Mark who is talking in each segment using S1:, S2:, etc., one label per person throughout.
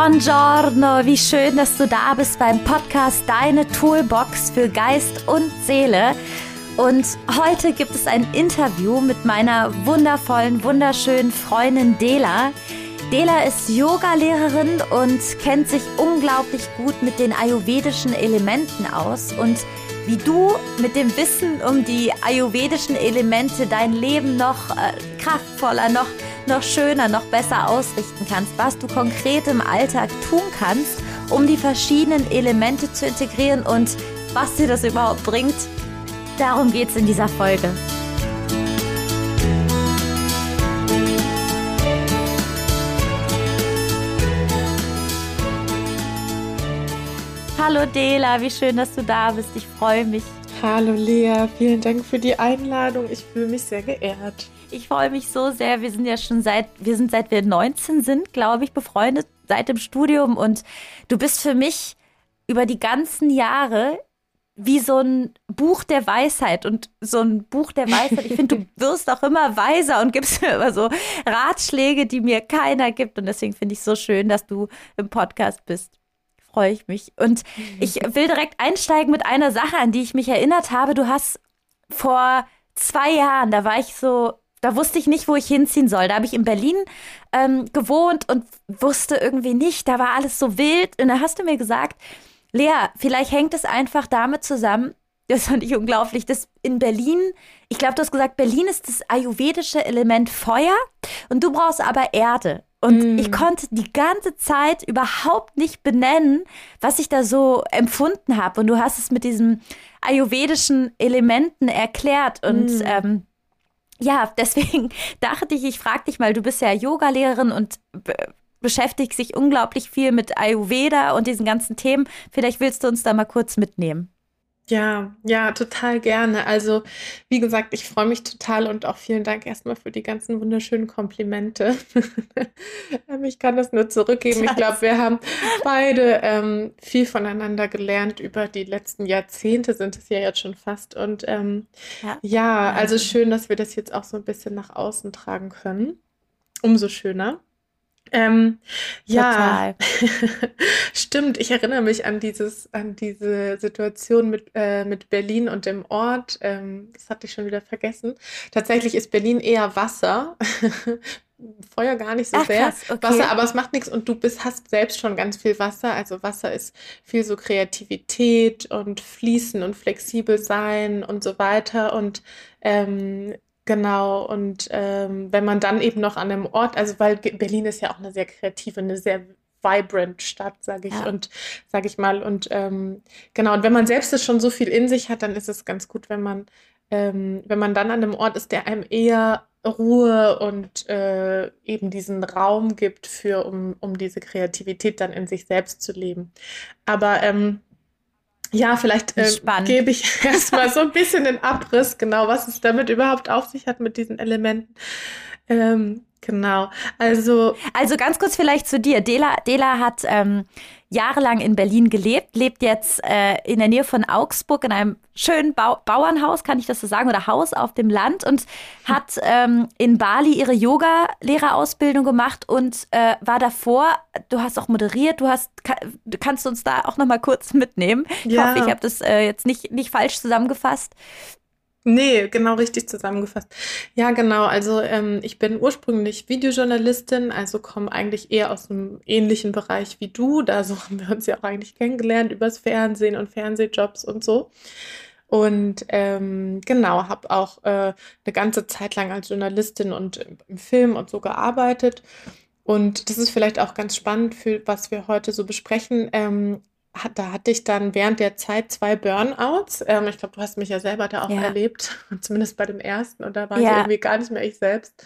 S1: Buongiorno, wie schön, dass du da bist beim Podcast Deine Toolbox für Geist und Seele. Und heute gibt es ein Interview mit meiner wundervollen, wunderschönen Freundin Dela. Dela ist Yoga-Lehrerin und kennt sich unglaublich gut mit den ayurvedischen Elementen aus und wie du mit dem Wissen um die ayurvedischen Elemente dein Leben noch äh, kraftvoller, noch, noch schöner, noch besser ausrichten kannst, was du konkret im Alltag tun kannst, um die verschiedenen Elemente zu integrieren und was dir das überhaupt bringt. Darum geht es in dieser Folge. Hallo Dela, wie schön, dass du da bist. Ich freue mich.
S2: Hallo Lea, vielen Dank für die Einladung. Ich fühle mich sehr geehrt.
S1: Ich freue mich so sehr. Wir sind ja schon seit, wir sind seit wir 19 sind, glaube ich, befreundet, seit dem Studium. Und du bist für mich über die ganzen Jahre wie so ein Buch der Weisheit und so ein Buch der Weisheit. Ich finde, du wirst auch immer weiser und gibst mir immer so Ratschläge, die mir keiner gibt. Und deswegen finde ich es so schön, dass du im Podcast bist freue ich mich. Und ich will direkt einsteigen mit einer Sache, an die ich mich erinnert habe. Du hast vor zwei Jahren, da war ich so, da wusste ich nicht, wo ich hinziehen soll. Da habe ich in Berlin ähm, gewohnt und wusste irgendwie nicht, da war alles so wild. Und da hast du mir gesagt, Lea, vielleicht hängt es einfach damit zusammen, das fand ich unglaublich, dass in Berlin, ich glaube, du hast gesagt, Berlin ist das ayurvedische Element Feuer und du brauchst aber Erde. Und mm. ich konnte die ganze Zeit überhaupt nicht benennen, was ich da so empfunden habe. Und du hast es mit diesen ayurvedischen Elementen erklärt. Und mm. ähm, ja, deswegen dachte ich, ich frage dich mal, du bist ja Yogalehrerin und beschäftigst dich unglaublich viel mit Ayurveda und diesen ganzen Themen. Vielleicht willst du uns da mal kurz mitnehmen.
S2: Ja, ja, total gerne. Also, wie gesagt, ich freue mich total und auch vielen Dank erstmal für die ganzen wunderschönen Komplimente. Ähm, ich kann das nur zurückgeben. Ich glaube, wir haben beide ähm, viel voneinander gelernt über die letzten Jahrzehnte, sind es ja jetzt schon fast. Und ähm, ja. ja, also schön, dass wir das jetzt auch so ein bisschen nach außen tragen können. Umso schöner. Ähm, ja, stimmt. Ich erinnere mich an dieses, an diese Situation mit, äh, mit Berlin und dem Ort. Ähm, das hatte ich schon wieder vergessen. Tatsächlich ist Berlin eher Wasser. Feuer gar nicht so Ach, sehr. Krass, okay. Wasser, aber es macht nichts und du bist, hast selbst schon ganz viel Wasser. Also Wasser ist viel so Kreativität und Fließen und flexibel sein und so weiter. Und ähm, Genau, und ähm, wenn man dann eben noch an einem Ort, also weil Berlin ist ja auch eine sehr kreative, eine sehr vibrant Stadt, sage ich, ja. und sage ich mal. Und ähm, genau, und wenn man selbst es schon so viel in sich hat, dann ist es ganz gut, wenn man, ähm, wenn man dann an einem Ort ist, der einem eher Ruhe und äh, eben diesen Raum gibt für, um, um diese Kreativität dann in sich selbst zu leben. Aber ähm, ja, vielleicht äh, gebe ich erstmal so ein bisschen den Abriss, genau, was es damit überhaupt auf sich hat mit diesen Elementen. Ähm, genau. Also.
S1: Also ganz kurz vielleicht zu dir. Dela, Dela hat ähm, jahrelang in Berlin gelebt, lebt jetzt äh, in der Nähe von Augsburg in einem schönen Bau Bauernhaus, kann ich das so sagen, oder Haus auf dem Land und hat ähm, in Bali ihre Yoga-Lehrerausbildung gemacht und äh, war davor, du hast auch moderiert, du hast, kann, kannst du uns da auch noch mal kurz mitnehmen? Ich ja. hoffe, ich habe das äh, jetzt nicht, nicht falsch zusammengefasst.
S2: Nee, genau richtig zusammengefasst. Ja, genau. Also ähm, ich bin ursprünglich Videojournalistin, also komme eigentlich eher aus einem ähnlichen Bereich wie du. Da so haben wir uns ja auch eigentlich kennengelernt übers Fernsehen und Fernsehjobs und so. Und ähm, genau, habe auch äh, eine ganze Zeit lang als Journalistin und im Film und so gearbeitet. Und das ist vielleicht auch ganz spannend für was wir heute so besprechen. Ähm, hat, da hatte ich dann während der Zeit zwei Burnouts. Ähm, ich glaube, du hast mich ja selber da auch ja. erlebt, zumindest bei dem ersten. Und da war ja. ich irgendwie gar nicht mehr ich selbst.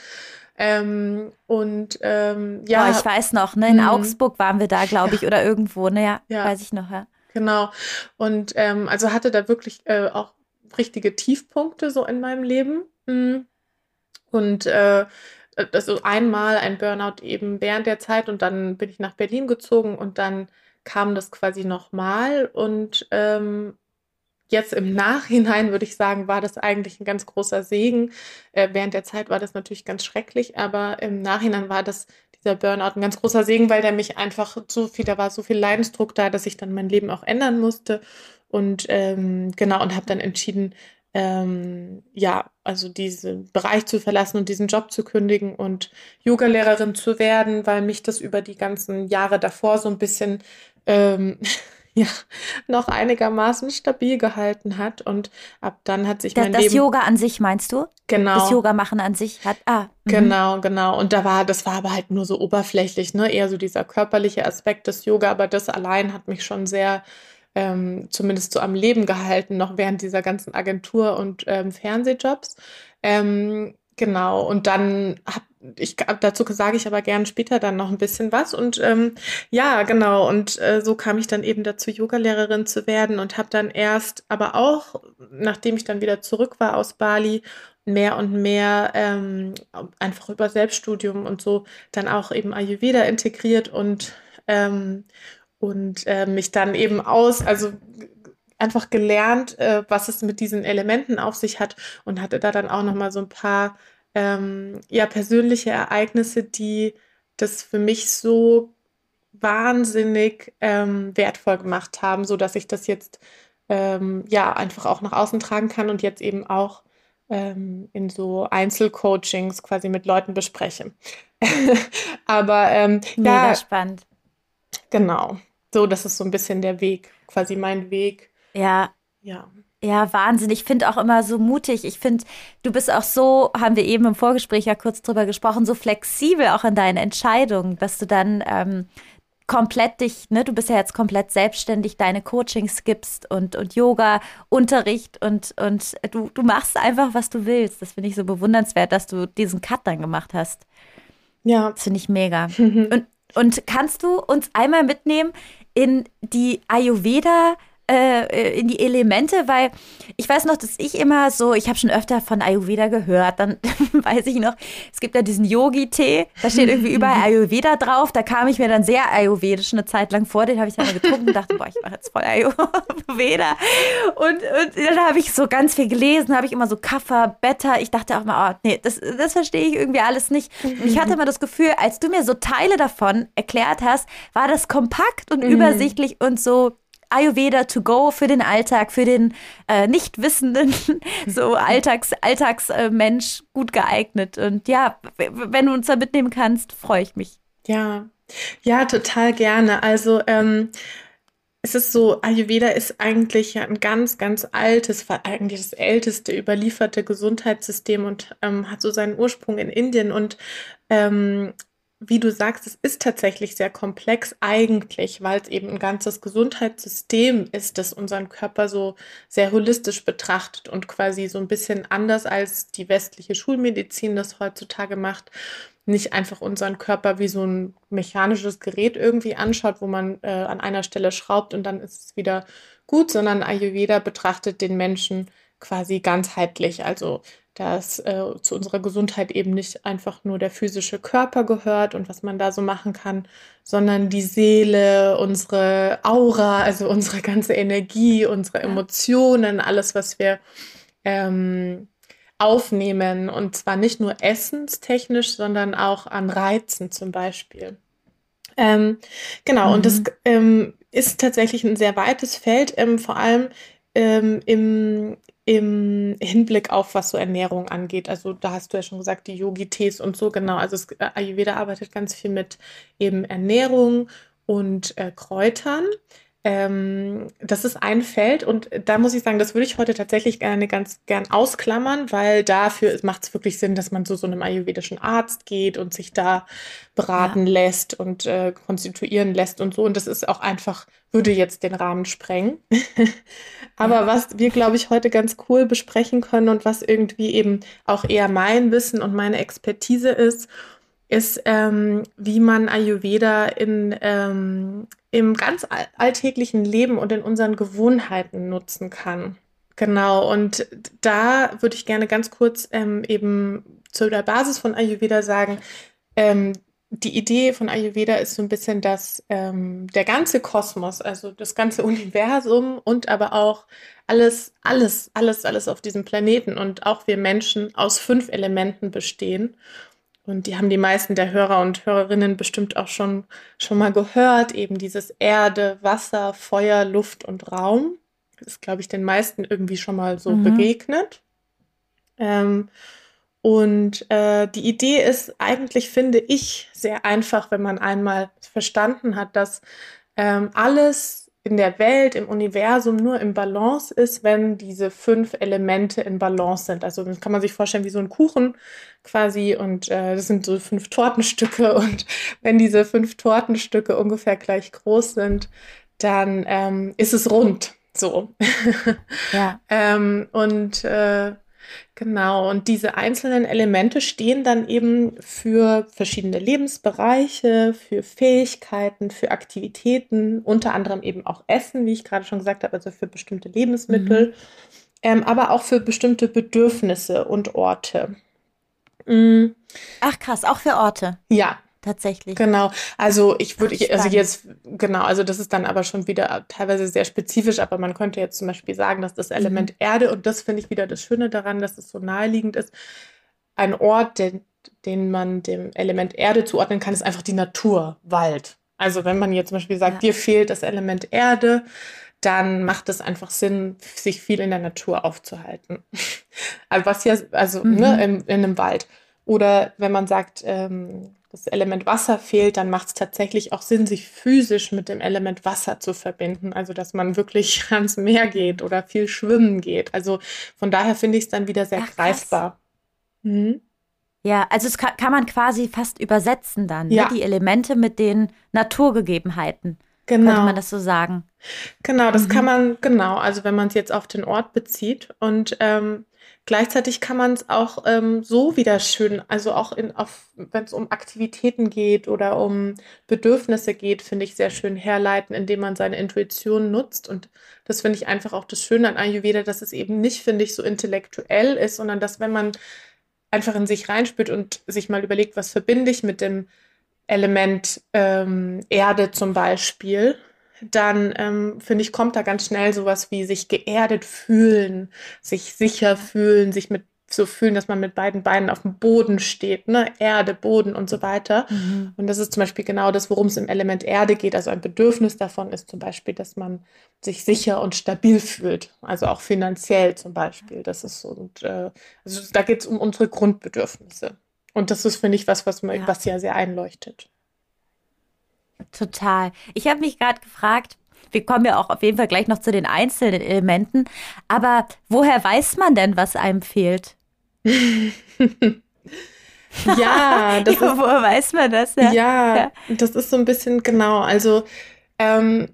S2: Ähm, und ähm, ja.
S1: Oh, ich weiß noch, ne? In mh. Augsburg waren wir da, glaube ich, oder irgendwo, ne? Ja, ja, weiß ich noch, ja.
S2: Genau. Und ähm, also hatte da wirklich äh, auch richtige Tiefpunkte so in meinem Leben. Mhm. Und äh, also einmal ein Burnout eben während der Zeit und dann bin ich nach Berlin gezogen und dann kam das quasi nochmal und ähm, jetzt im Nachhinein würde ich sagen, war das eigentlich ein ganz großer Segen. Äh, während der Zeit war das natürlich ganz schrecklich, aber im Nachhinein war das dieser Burnout ein ganz großer Segen, weil der mich einfach so viel, da war so viel Leidensdruck da, dass ich dann mein Leben auch ändern musste. Und ähm, genau, und habe dann entschieden, ähm, ja, also diesen Bereich zu verlassen und diesen Job zu kündigen und Yogalehrerin zu werden, weil mich das über die ganzen Jahre davor so ein bisschen ähm, ja, noch einigermaßen stabil gehalten hat. Und ab dann hat sich
S1: das,
S2: mein
S1: das
S2: Leben.
S1: Das Yoga an sich meinst du?
S2: Genau.
S1: Das Yoga machen an sich hat. Ah.
S2: Mhm. Genau, genau. Und da war, das war aber halt nur so oberflächlich, ne? Eher so dieser körperliche Aspekt des Yoga, aber das allein hat mich schon sehr ähm, zumindest so am Leben gehalten, noch während dieser ganzen Agentur- und ähm, Fernsehjobs. Ähm, genau, und dann habe ich dazu sage ich aber gern später dann noch ein bisschen was. Und ähm, ja, genau. Und äh, so kam ich dann eben dazu, Yogalehrerin zu werden und habe dann erst, aber auch, nachdem ich dann wieder zurück war aus Bali, mehr und mehr ähm, einfach über Selbststudium und so dann auch eben Ayurveda integriert und ähm, und äh, mich dann eben aus, also einfach gelernt, äh, was es mit diesen Elementen auf sich hat und hatte da dann auch noch mal so ein paar ähm, ja persönliche Ereignisse, die das für mich so wahnsinnig ähm, wertvoll gemacht haben, so dass ich das jetzt ähm, ja einfach auch nach außen tragen kann und jetzt eben auch ähm, in so Einzelcoachings quasi mit Leuten bespreche. Aber ähm,
S1: Mega ja, spannend.
S2: Genau. So, das ist so ein bisschen der Weg, quasi mein Weg.
S1: Ja. Ja. Ja, Wahnsinn. Ich finde auch immer so mutig. Ich finde, du bist auch so, haben wir eben im Vorgespräch ja kurz drüber gesprochen, so flexibel auch in deinen Entscheidungen, dass du dann ähm, komplett dich, ne, du bist ja jetzt komplett selbstständig, deine Coachings gibst und, und Yoga, Unterricht und, und du, du machst einfach, was du willst. Das finde ich so bewundernswert, dass du diesen Cut dann gemacht hast. Ja. Das finde ich mega. und, und kannst du uns einmal mitnehmen in die Ayurveda- äh, in die Elemente, weil ich weiß noch, dass ich immer so, ich habe schon öfter von Ayurveda gehört, dann weiß ich noch, es gibt ja diesen Yogi-Tee, da steht irgendwie überall Ayurveda drauf, da kam ich mir dann sehr ayurvedisch eine Zeit lang vor, den habe ich dann getrunken und dachte, boah, ich mache jetzt voll Ayurveda und, und dann habe ich so ganz viel gelesen, habe ich immer so Kaffer, Beta, ich dachte auch mal, oh, nee, das, das verstehe ich irgendwie alles nicht und ich hatte immer das Gefühl, als du mir so Teile davon erklärt hast, war das kompakt und mhm. übersichtlich und so Ayurveda to go für den Alltag, für den äh, nicht wissenden, so Alltags, Alltagsmensch äh, gut geeignet. Und ja, wenn du uns da mitnehmen kannst, freue ich mich.
S2: Ja, ja, total gerne. Also, ähm, es ist so, Ayurveda ist eigentlich ein ganz, ganz altes, eigentlich das älteste überlieferte Gesundheitssystem und ähm, hat so seinen Ursprung in Indien und ähm, wie du sagst, es ist tatsächlich sehr komplex eigentlich, weil es eben ein ganzes Gesundheitssystem ist, das unseren Körper so sehr holistisch betrachtet und quasi so ein bisschen anders als die westliche Schulmedizin das heutzutage macht, nicht einfach unseren Körper wie so ein mechanisches Gerät irgendwie anschaut, wo man äh, an einer Stelle schraubt und dann ist es wieder gut, sondern Ayurveda betrachtet den Menschen quasi ganzheitlich, also dass äh, zu unserer Gesundheit eben nicht einfach nur der physische Körper gehört und was man da so machen kann, sondern die Seele, unsere Aura, also unsere ganze Energie, unsere Emotionen, alles, was wir ähm, aufnehmen und zwar nicht nur essenstechnisch, sondern auch an Reizen zum Beispiel. Ähm, genau, mhm. und das mhm. ähm, ist tatsächlich ein sehr weites Feld, ähm, vor allem ähm, im, im Hinblick auf, was so Ernährung angeht. Also da hast du ja schon gesagt, die Yogi-Tees und so, genau. Also es, äh, Ayurveda arbeitet ganz viel mit eben Ernährung und äh, Kräutern. Ähm, das ist ein Feld und da muss ich sagen, das würde ich heute tatsächlich gerne ganz gern ausklammern, weil dafür macht es wirklich Sinn, dass man zu so einem ayurvedischen Arzt geht und sich da beraten ja. lässt und äh, konstituieren lässt und so. Und das ist auch einfach, würde jetzt den Rahmen sprengen. Aber ja. was wir, glaube ich, heute ganz cool besprechen können und was irgendwie eben auch eher mein Wissen und meine Expertise ist, ist, ähm, wie man Ayurveda in, ähm, im ganz alltäglichen Leben und in unseren Gewohnheiten nutzen kann. Genau, und da würde ich gerne ganz kurz ähm, eben zu der Basis von Ayurveda sagen, ähm, die Idee von Ayurveda ist so ein bisschen, dass ähm, der ganze Kosmos, also das ganze Universum und aber auch alles, alles, alles, alles auf diesem Planeten und auch wir Menschen aus fünf Elementen bestehen. Und die haben die meisten der Hörer und Hörerinnen bestimmt auch schon, schon mal gehört. Eben dieses Erde, Wasser, Feuer, Luft und Raum. Das ist, glaube ich, den meisten irgendwie schon mal so mhm. begegnet. Ähm, und äh, die Idee ist eigentlich, finde ich, sehr einfach, wenn man einmal verstanden hat, dass ähm, alles in der Welt, im Universum nur im Balance ist, wenn diese fünf Elemente in Balance sind. Also das kann man sich vorstellen wie so ein Kuchen quasi und äh, das sind so fünf Tortenstücke und wenn diese fünf Tortenstücke ungefähr gleich groß sind, dann ähm, ist es rund. So. Ja. ähm, und äh, Genau, und diese einzelnen Elemente stehen dann eben für verschiedene Lebensbereiche, für Fähigkeiten, für Aktivitäten, unter anderem eben auch Essen, wie ich gerade schon gesagt habe, also für bestimmte Lebensmittel, mhm. ähm, aber auch für bestimmte Bedürfnisse und Orte.
S1: Mhm. Ach krass, auch für Orte.
S2: Ja,
S1: tatsächlich.
S2: Genau. Also ich würde, also jetzt, genau, also das ist dann aber schon wieder teilweise sehr spezifisch, aber man könnte jetzt zum Beispiel sagen, dass das Element mhm. Erde, und das finde ich wieder das Schöne daran, dass es so naheliegend ist, ein Ort, den, den man dem Element Erde zuordnen kann, ist einfach die Natur, Wald. Also wenn man jetzt zum Beispiel sagt, ja. dir fehlt das Element Erde, dann macht es einfach Sinn, sich viel in der Natur aufzuhalten. Also was ja, also ne, mhm. ne, in, in einem Wald. Oder wenn man sagt, ähm, das Element Wasser fehlt, dann macht es tatsächlich auch Sinn, sich physisch mit dem Element Wasser zu verbinden. Also, dass man wirklich ans Meer geht oder viel schwimmen geht. Also, von daher finde ich es dann wieder sehr Ach, greifbar.
S1: Mhm. Ja, also es kann, kann, man quasi fast übersetzen dann, ne? ja. ne? die Elemente mit den Naturgegebenheiten. Genau. Könnte man das so sagen?
S2: Genau, das mhm. kann man, genau, also wenn man es jetzt auf den Ort bezieht. Und ähm, Gleichzeitig kann man es auch ähm, so wieder schön, also auch wenn es um Aktivitäten geht oder um Bedürfnisse geht, finde ich sehr schön herleiten, indem man seine Intuition nutzt. Und das finde ich einfach auch das Schöne an Ayurveda, dass es eben nicht, finde ich, so intellektuell ist, sondern dass wenn man einfach in sich reinspürt und sich mal überlegt, was verbinde ich mit dem Element ähm, Erde zum Beispiel, dann ähm, finde ich, kommt da ganz schnell sowas wie sich geerdet fühlen, sich sicher fühlen, sich mit so fühlen, dass man mit beiden Beinen auf dem Boden steht, ne? Erde, Boden und so weiter. Mhm. Und das ist zum Beispiel genau das, worum es im Element Erde geht. Also ein Bedürfnis davon ist zum Beispiel, dass man sich sicher und stabil fühlt. Also auch finanziell zum Beispiel. Das ist so, und äh, also da geht es um unsere Grundbedürfnisse. Und das ist, finde ich, was, was, ja. was ja sehr einleuchtet.
S1: Total. Ich habe mich gerade gefragt, wir kommen ja auch auf jeden Fall gleich noch zu den einzelnen Elementen, aber woher weiß man denn, was einem fehlt?
S2: ja, das
S1: ja, ist, woher weiß man das?
S2: Ja, ja, ja, das ist so ein bisschen genau. Also ähm,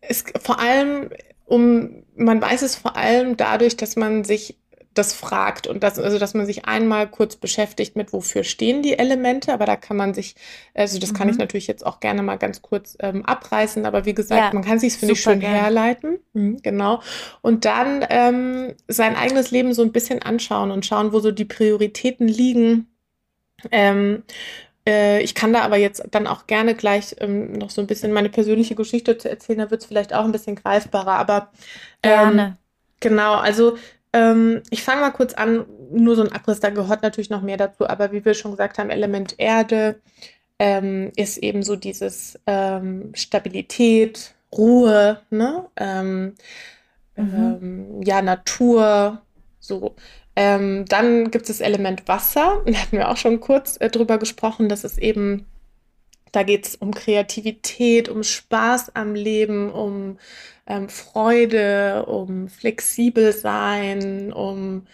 S2: es, vor allem um, man weiß es vor allem dadurch, dass man sich das fragt und das, also dass man sich einmal kurz beschäftigt mit, wofür stehen die Elemente, aber da kann man sich, also das mhm. kann ich mhm. natürlich jetzt auch gerne mal ganz kurz ähm, abreißen, aber wie gesagt, ja, man kann sich finde ich, schön gern. herleiten, mhm, genau, und dann ähm, sein eigenes Leben so ein bisschen anschauen und schauen, wo so die Prioritäten liegen. Ähm, äh, ich kann da aber jetzt dann auch gerne gleich ähm, noch so ein bisschen meine persönliche Geschichte zu erzählen, da wird es vielleicht auch ein bisschen greifbarer, aber ähm, gerne. Genau, also ähm, ich fange mal kurz an, nur so ein Abriss, da gehört natürlich noch mehr dazu, aber wie wir schon gesagt haben, Element Erde ähm, ist eben so dieses ähm, Stabilität, Ruhe, ne? Ähm, mhm. Ähm, ja, Natur, so. Ähm, dann gibt es das Element Wasser, da hatten wir auch schon kurz äh, drüber gesprochen, das ist eben da geht es um Kreativität, um Spaß am Leben, um ähm, Freude, um flexibel sein, um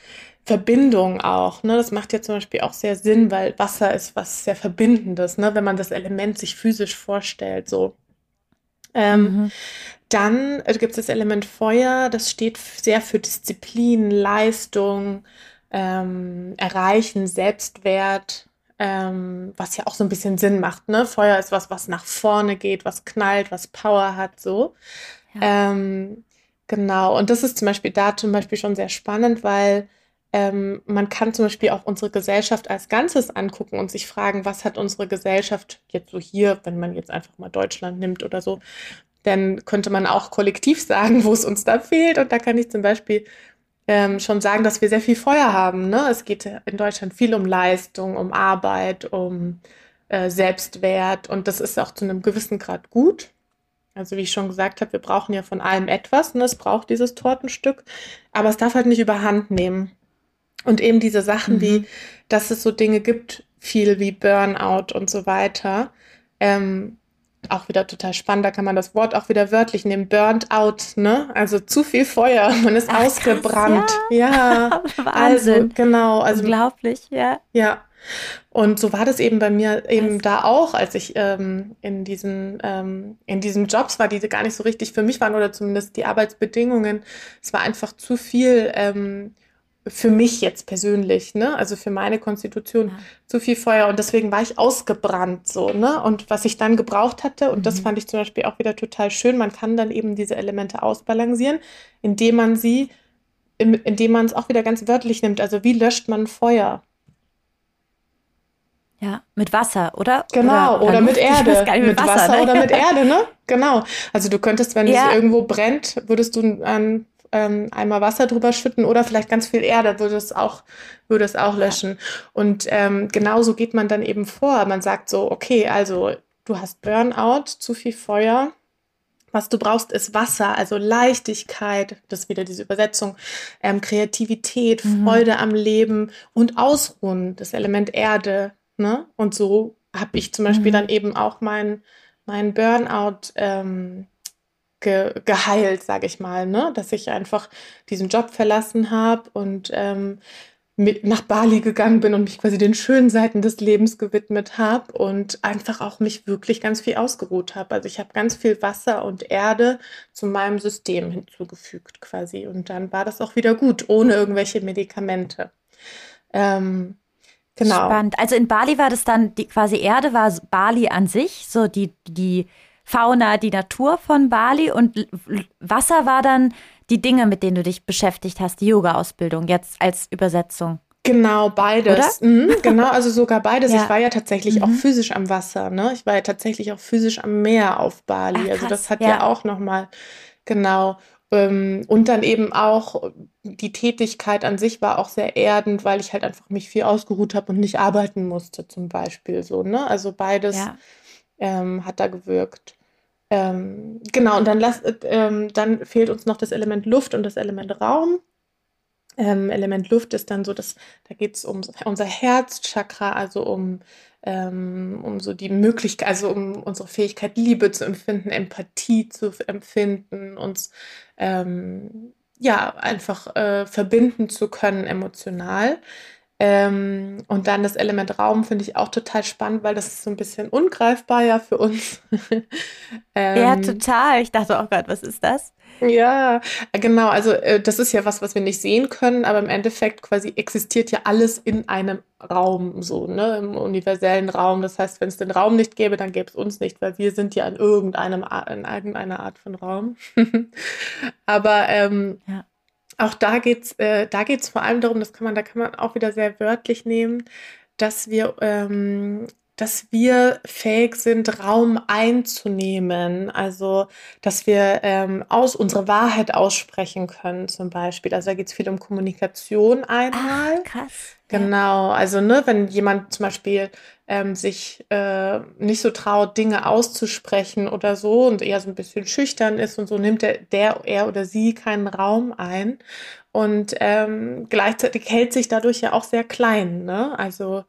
S2: Verbindung auch. Ne? Das macht ja zum Beispiel auch sehr Sinn, weil Wasser ist was sehr Verbindendes, ne? wenn man das Element sich physisch vorstellt. So. Ähm, mhm. Dann äh, gibt es das Element Feuer, das steht sehr für Disziplin, Leistung, ähm, Erreichen, Selbstwert, ähm, was ja auch so ein bisschen Sinn macht. Ne? Feuer ist was, was nach vorne geht, was knallt, was Power hat, so. Ja. Ähm, genau, und das ist zum Beispiel da zum Beispiel schon sehr spannend, weil ähm, man kann zum Beispiel auch unsere Gesellschaft als Ganzes angucken und sich fragen, was hat unsere Gesellschaft jetzt so hier, wenn man jetzt einfach mal Deutschland nimmt oder so, dann könnte man auch kollektiv sagen, wo es uns da fehlt. Und da kann ich zum Beispiel ähm, schon sagen, dass wir sehr viel Feuer haben. Ne? Es geht in Deutschland viel um Leistung, um Arbeit, um äh, Selbstwert und das ist auch zu einem gewissen Grad gut. Also wie ich schon gesagt habe, wir brauchen ja von allem etwas und ne? es braucht dieses Tortenstück, aber es darf halt nicht überhand nehmen. Und eben diese Sachen mhm. wie, dass es so Dinge gibt, viel wie Burnout und so weiter, ähm, auch wieder total spannend, da kann man das Wort auch wieder wörtlich nehmen, burnt out, ne? Also zu viel Feuer, man ist Ach, ausgebrannt. Krass, ja. ja.
S1: Wahnsinn. Also,
S2: genau. Also,
S1: Unglaublich, ja.
S2: Ja. Und so war das eben bei mir eben Was? da auch, als ich ähm, in diesen ähm, in diesen Jobs war, die gar nicht so richtig für mich waren oder zumindest die Arbeitsbedingungen. Es war einfach zu viel ähm, für mich jetzt persönlich, ne? Also für meine Konstitution ja. zu viel Feuer und deswegen war ich ausgebrannt so, ne? Und was ich dann gebraucht hatte und mhm. das fand ich zum Beispiel auch wieder total schön. Man kann dann eben diese Elemente ausbalancieren, indem man sie, indem man es auch wieder ganz wörtlich nimmt. Also wie löscht man Feuer?
S1: Ja, mit Wasser, oder?
S2: Genau, oder, oder mit Erde. Mit, mit, Wasser, Wasser ne? oder mit Erde, ne? Genau. Also du könntest, wenn ja. es irgendwo brennt, würdest du einen ähm, Eimer Wasser drüber schütten oder vielleicht ganz viel Erde, würde es auch, würde es auch löschen. Und ähm, genauso geht man dann eben vor. Man sagt so, okay, also du hast Burnout, zu viel Feuer. Was du brauchst, ist Wasser, also Leichtigkeit, das ist wieder diese Übersetzung, ähm, Kreativität, mhm. Freude am Leben und Ausruhen, das Element Erde, Ne? Und so habe ich zum Beispiel mhm. dann eben auch mein, mein Burnout ähm, ge geheilt, sage ich mal, ne? dass ich einfach diesen Job verlassen habe und ähm, mit nach Bali gegangen bin und mich quasi den schönen Seiten des Lebens gewidmet habe und einfach auch mich wirklich ganz viel ausgeruht habe. Also ich habe ganz viel Wasser und Erde zu meinem System hinzugefügt quasi und dann war das auch wieder gut, ohne irgendwelche Medikamente. Ähm,
S1: Genau. Spannend. Also in Bali war das dann die quasi Erde war Bali an sich, so die, die Fauna, die Natur von Bali und Wasser war dann die Dinge, mit denen du dich beschäftigt hast, die Yoga-Ausbildung jetzt als Übersetzung.
S2: Genau, beides. Mhm, genau, also sogar beides. ja. Ich war ja tatsächlich mhm. auch physisch am Wasser, ne? Ich war ja tatsächlich auch physisch am Meer auf Bali. Ach, also das hat ja, ja auch nochmal, genau. Ähm, und dann eben auch die Tätigkeit an sich war auch sehr erdend, weil ich halt einfach mich viel ausgeruht habe und nicht arbeiten musste, zum Beispiel so. Ne? Also beides ja. Ähm, hat da gewirkt. Ähm, genau, und dann, lass, äh, dann fehlt uns noch das Element Luft und das Element Raum. Ähm, Element Luft ist dann so, dass da geht es um unser Herzchakra, also um ähm, um so die Möglichkeit, also um unsere Fähigkeit, Liebe zu empfinden, Empathie zu empfinden, uns ähm, ja einfach äh, verbinden zu können emotional. Ähm, und dann das Element Raum finde ich auch total spannend, weil das ist so ein bisschen ungreifbar ja für uns.
S1: ähm, ja, total. Ich dachte, oh Gott, was ist das?
S2: Ja, genau. Also äh, das ist ja was, was wir nicht sehen können, aber im Endeffekt quasi existiert ja alles in einem Raum, so, ne, im universellen Raum. Das heißt, wenn es den Raum nicht gäbe, dann gäbe es uns nicht, weil wir sind ja in irgendeinem in irgendeiner Art von Raum. aber ähm, ja auch da geht's, äh, da geht's vor allem darum, das kann man, da kann man auch wieder sehr wörtlich nehmen, dass wir, ähm, dass wir fähig sind, Raum einzunehmen. Also, dass wir ähm, aus unsere Wahrheit aussprechen können, zum Beispiel. Also da geht es viel um Kommunikation einmal.
S1: Ach, krass.
S2: Genau, also ne, wenn jemand zum Beispiel ähm, sich äh, nicht so traut, Dinge auszusprechen oder so und eher so ein bisschen schüchtern ist und so, nimmt der, der er oder sie keinen Raum ein und ähm, gleichzeitig hält sich dadurch ja auch sehr klein. Ne? Also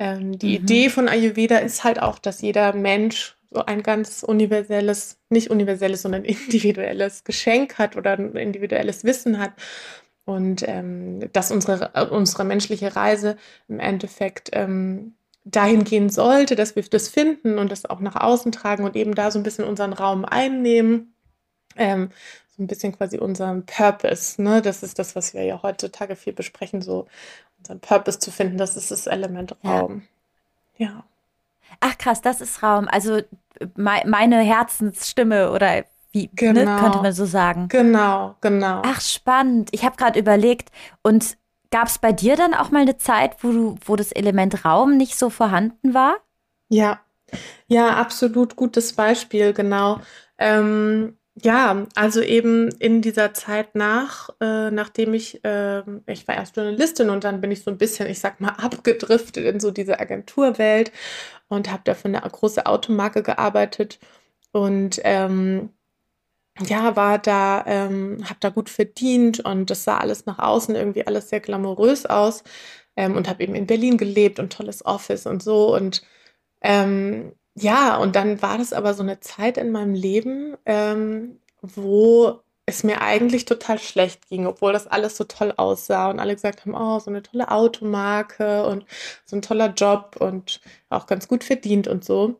S2: ähm, die mhm. Idee von Ayurveda ist halt auch, dass jeder Mensch so ein ganz universelles, nicht universelles, sondern individuelles Geschenk hat oder ein individuelles Wissen hat und ähm, dass unsere, unsere menschliche Reise im Endeffekt ähm, dahin gehen sollte, dass wir das finden und das auch nach außen tragen und eben da so ein bisschen unseren Raum einnehmen. Ähm, so ein bisschen quasi unseren Purpose. Ne? Das ist das, was wir ja heutzutage viel besprechen, so unseren Purpose zu finden. Das ist das Element Raum. ja. ja.
S1: Ach krass, das ist Raum. Also meine Herzensstimme oder wie ne, genau. ne, könnte man so sagen.
S2: Genau, genau.
S1: Ach, spannend. Ich habe gerade überlegt und Gab es bei dir dann auch mal eine Zeit, wo du, wo das Element Raum nicht so vorhanden war?
S2: Ja, ja, absolut gutes Beispiel, genau. Ähm, ja, also eben in dieser Zeit nach, äh, nachdem ich, äh, ich war erst Journalistin und dann bin ich so ein bisschen, ich sag mal, abgedriftet in so diese Agenturwelt und habe da für eine große Automarke gearbeitet und ähm, ja, war da, ähm, habe da gut verdient und das sah alles nach außen irgendwie alles sehr glamourös aus ähm, und habe eben in Berlin gelebt und tolles Office und so und ähm, ja, und dann war das aber so eine Zeit in meinem Leben, ähm, wo es mir eigentlich total schlecht ging, obwohl das alles so toll aussah und alle gesagt haben, oh, so eine tolle Automarke und so ein toller Job und auch ganz gut verdient und so.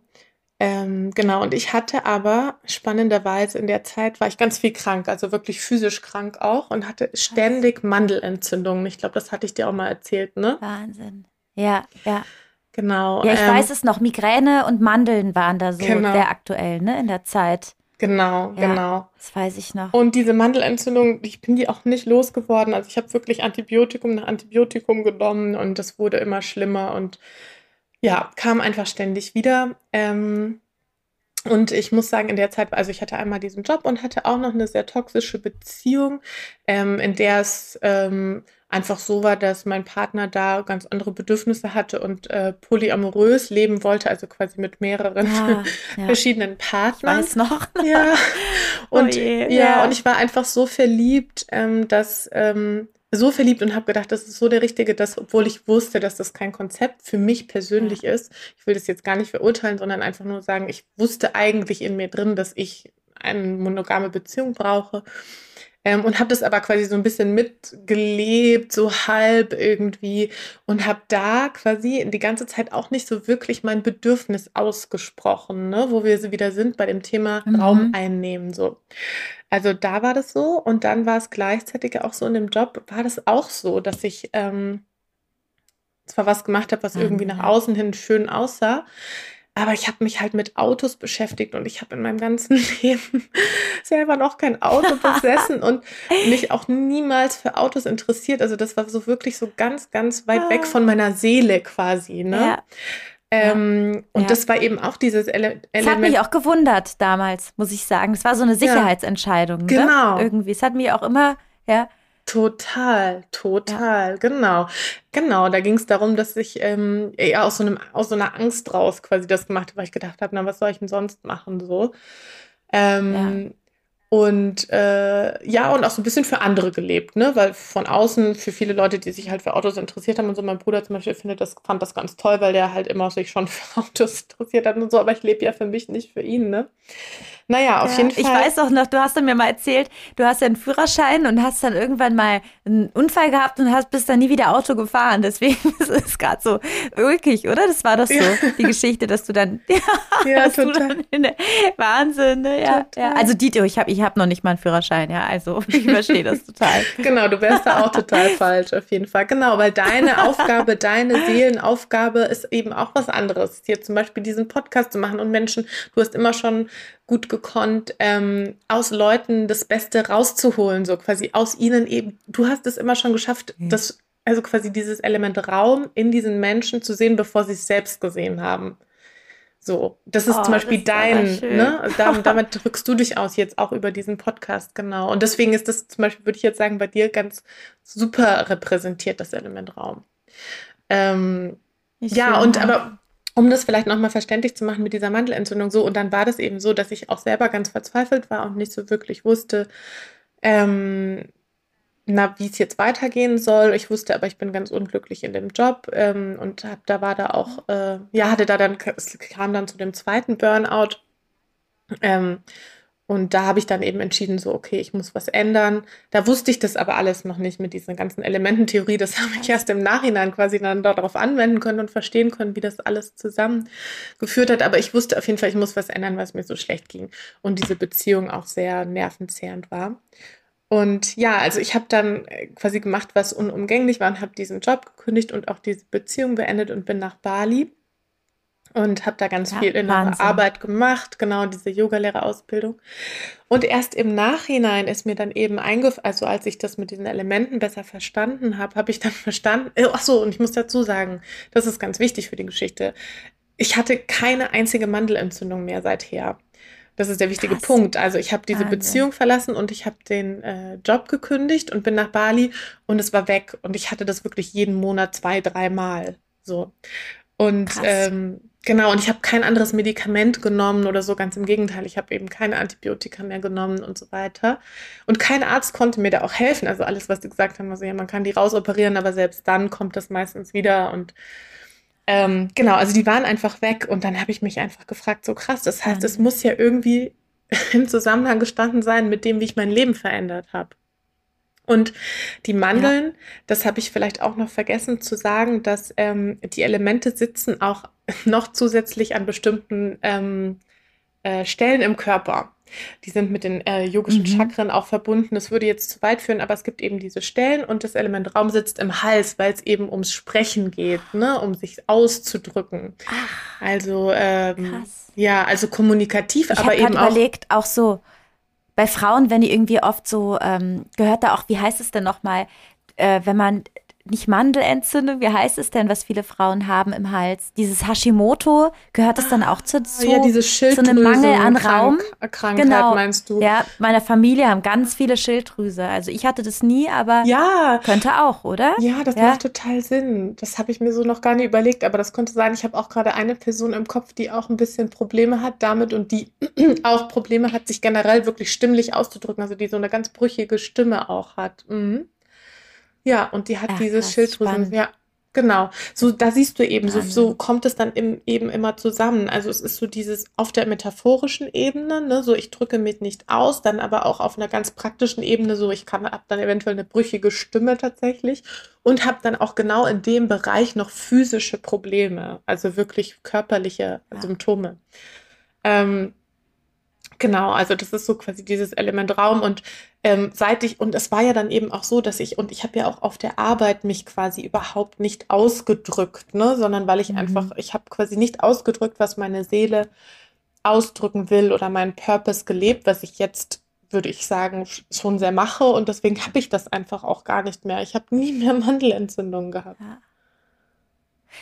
S2: Ähm, genau, und ich hatte aber spannenderweise in der Zeit war ich ganz viel krank, also wirklich physisch krank auch und hatte ständig Mandelentzündungen. Ich glaube, das hatte ich dir auch mal erzählt, ne?
S1: Wahnsinn. Ja, ja.
S2: Genau.
S1: Ja, ich ähm, weiß es noch. Migräne und Mandeln waren da so
S2: genau.
S1: sehr aktuell, ne, in der Zeit.
S2: Genau,
S1: Ja,
S2: genau.
S1: das weiß ich noch.
S2: Und diese Mandelentzündung, ich bin die auch nicht losgeworden. Also ich habe wirklich Antibiotikum nach Antibiotikum genommen und das wurde immer schlimmer und ja, kam einfach ständig wieder. Ähm, und ich muss sagen, in der Zeit, also ich hatte einmal diesen Job und hatte auch noch eine sehr toxische Beziehung, ähm, in der es ähm, einfach so war, dass mein Partner da ganz andere Bedürfnisse hatte und äh, polyamorös leben wollte, also quasi mit mehreren
S1: Ah, ja.
S2: verschiedenen
S1: Ich
S2: Partnern.
S1: weiß noch.
S2: Ja,
S1: Oh
S2: und
S1: je,
S2: ja,
S1: ja.
S2: und ich war einfach so verliebt, ähm, dass ähm, so verliebt und habe gedacht, das ist so der Richtige, dass, obwohl ich wusste, dass das kein Konzept für mich persönlich ist. Ich will das jetzt gar nicht verurteilen, sondern einfach nur sagen, ich wusste eigentlich in mir drin, dass ich eine monogame Beziehung brauche. Ähm, und habe das aber quasi so ein bisschen mitgelebt, so halb irgendwie. Und habe da quasi die ganze Zeit auch nicht so wirklich mein Bedürfnis ausgesprochen, ne? wo wir so wieder sind bei dem Thema
S1: Mhm.
S2: Raum einnehmen. So. Also da war das so. Und dann war es gleichzeitig auch so in dem Job, war das auch so, dass ich ähm, zwar was gemacht habe, was irgendwie nach außen hin schön aussah, aber ich habe mich halt mit Autos beschäftigt und ich habe in meinem ganzen Leben selber noch kein Auto besessen und mich auch niemals für Autos interessiert. Also das war so wirklich so ganz, ganz weit weg von meiner Seele quasi. Ne?
S1: Ja.
S2: Ähm, und
S1: Ja.
S2: das war eben auch dieses Ele
S1: Es hat
S2: Element.
S1: mich auch gewundert damals, muss ich sagen. Es war so eine Sicherheitsentscheidung.
S2: Genau.
S1: Ne? Irgendwie. Es hat mich auch immer, ja,
S2: Total, total, genau. Genau, da ging es darum, dass ich ähm, eher aus so einem, aus so einer Angst raus quasi das gemacht habe, weil ich gedacht habe, na, was soll ich denn sonst machen so? Ähm, Und äh, ja, und auch so ein bisschen für andere gelebt, ne? Weil von außen, für viele Leute, die sich halt für Autos interessiert haben und so, mein Bruder zum Beispiel findet das, fand das ganz toll, weil der halt immer sich schon für Autos interessiert hat und so, aber ich lebe ja für mich, nicht für ihn, ne? Naja, auf
S1: Ja,
S2: jeden Fall.
S1: Ich weiß auch noch, du hast dann mir mal erzählt, du hast ja einen Führerschein und hast dann irgendwann mal einen Unfall gehabt und hast bist dann nie wieder Auto gefahren. Deswegen ist es gerade so ulkig, oder? Das war doch so,
S2: Ja.
S1: die Geschichte, dass du dann, ja,
S2: Ja, total.
S1: dann in der, Wahnsinn, ne? ja,
S2: Total.
S1: ja. Also Dieter, ich habe ich hab noch nicht mal einen Führerschein, ja, also ich verstehe das total.
S2: Genau, du wärst da auch total falsch, auf jeden Fall. Genau, weil deine Aufgabe, deine Seelenaufgabe ist eben auch was anderes. Hier zum Beispiel diesen Podcast zu machen und Menschen, du hast immer schon gut gekonnt, ähm, aus Leuten das Beste rauszuholen, so quasi aus ihnen eben. Du hast es immer schon geschafft,
S1: Ja.
S2: das, also quasi dieses Element Raum in diesen Menschen zu sehen, bevor sie es selbst gesehen haben. So, das ist
S1: Oh,
S2: zum Beispiel dein, ne? Damit, damit drückst du dich aus jetzt auch über diesen Podcast, genau. Und deswegen ist das zum Beispiel, würde ich jetzt sagen, bei dir ganz super repräsentiert, das Element Raum. Ähm, ja, und aber um das vielleicht nochmal verständlich zu machen mit dieser Mandelentzündung, so, und dann war das eben so, dass ich auch selber ganz verzweifelt war und nicht so wirklich wusste, ähm, na, wie es jetzt weitergehen soll. Ich wusste aber, ich bin ganz unglücklich in dem Job ähm, und hab, da war da auch, äh, ja, hatte da dann, es kam dann zu dem zweiten Burnout. Ähm, und da habe ich dann eben entschieden, so, okay, ich muss was ändern. Da wusste ich das aber alles noch nicht mit dieser ganzen Elemententheorie. Das habe ich erst im Nachhinein quasi dann darauf anwenden können und verstehen können, wie das alles zusammengeführt hat. Aber ich wusste auf jeden Fall, ich muss was ändern, was mir so schlecht ging. Und diese Beziehung auch sehr nervenzehrend war. Und ja, also ich habe dann äh, quasi gemacht, was unumgänglich war und habe diesen Job gekündigt und auch diese Beziehung beendet und bin nach Bali und habe da ganz ja, viel innere. Arbeit gemacht, genau diese Yogalehrerausbildung. Und erst im Nachhinein ist mir dann eben eingefallen, also als ich das mit diesen Elementen besser verstanden habe, habe ich dann verstanden, äh, ach so, und ich muss dazu sagen, das ist ganz wichtig für die Geschichte. Ich hatte keine einzige Mandelentzündung mehr seither. Das ist der wichtige Krass. Punkt. Also ich habe diese Wahnsinn. Beziehung verlassen und ich habe den äh, Job gekündigt und bin nach Bali und es war weg. Und ich hatte das wirklich jeden Monat zwei, dreimal. So. Und ähm, genau, und ich habe kein anderes Medikament genommen oder so, ganz im Gegenteil, ich habe eben keine Antibiotika mehr genommen und so weiter. Und kein Arzt konnte mir da auch helfen. Also alles, was die gesagt haben, also ja, man kann die rausoperieren, aber selbst dann kommt das meistens wieder und ähm, genau, also die waren einfach weg und dann habe ich mich einfach gefragt, so krass, das heißt, es muss ja irgendwie im Zusammenhang gestanden sein mit dem, wie ich mein Leben verändert habe. Und die Mandeln, ja. das habe ich vielleicht auch noch vergessen zu sagen, dass ähm, die Elemente sitzen auch noch zusätzlich an bestimmten ähm, äh, Stellen im Körper. Die sind mit den äh, yogischen mhm. Chakren auch verbunden. Das würde jetzt zu weit führen, aber es gibt eben diese Stellen und das Element Raum sitzt im Hals, weil es eben ums Sprechen geht, ne? um sich auszudrücken. Ach, also ähm, ja, also kommunikativ,
S1: ich
S2: aber eben
S1: auch. überlegt, auch so bei Frauen, wenn die irgendwie oft so, ähm, gehört da auch, wie heißt es denn nochmal, äh, wenn man nicht Mandelentzündung, wie heißt es denn, was viele Frauen haben im Hals? Dieses Hashimoto, gehört das dann auch zu so,
S2: ja, diese
S1: so einem Mangel an Raum?
S2: Krankheit genau. meinst du?
S1: Ja, meine Familie haben ganz viele Schilddrüse. Also ich hatte das nie, aber
S2: ja.
S1: könnte auch, oder?
S2: Ja, das ja. macht total Sinn. Das habe ich mir so noch gar nicht überlegt, aber das könnte sein. Ich habe auch gerade eine Person im Kopf, die auch ein bisschen Probleme hat damit und die auch Probleme hat, sich generell wirklich stimmlich auszudrücken, also die so eine ganz brüchige Stimme auch hat. Mhm. Ja, und die hat Ach, dieses Schilddrüsen. Ja, genau. So, da siehst du eben, so, so kommt es dann im, eben immer zusammen. Also es ist so dieses auf der metaphorischen Ebene, ne, so ich drücke mich nicht aus, dann aber auch auf einer ganz praktischen Ebene, so ich kann ab dann eventuell eine brüchige Stimme tatsächlich und habe dann auch genau in dem Bereich noch physische Probleme, also wirklich körperliche ja. Symptome. Ähm, Genau, also das ist so quasi dieses Element Raum und ähm, seit ich, und es war ja dann eben auch so, dass ich, und ich habe ja auch auf der Arbeit mich quasi überhaupt nicht ausgedrückt, ne, sondern weil ich mhm. einfach, ich habe quasi nicht ausgedrückt, was meine Seele ausdrücken will oder meinen Purpose gelebt, was ich jetzt, würde ich sagen, schon sehr mache und deswegen habe ich das einfach auch gar nicht mehr. Ich habe nie mehr Mandelentzündungen gehabt. Ja.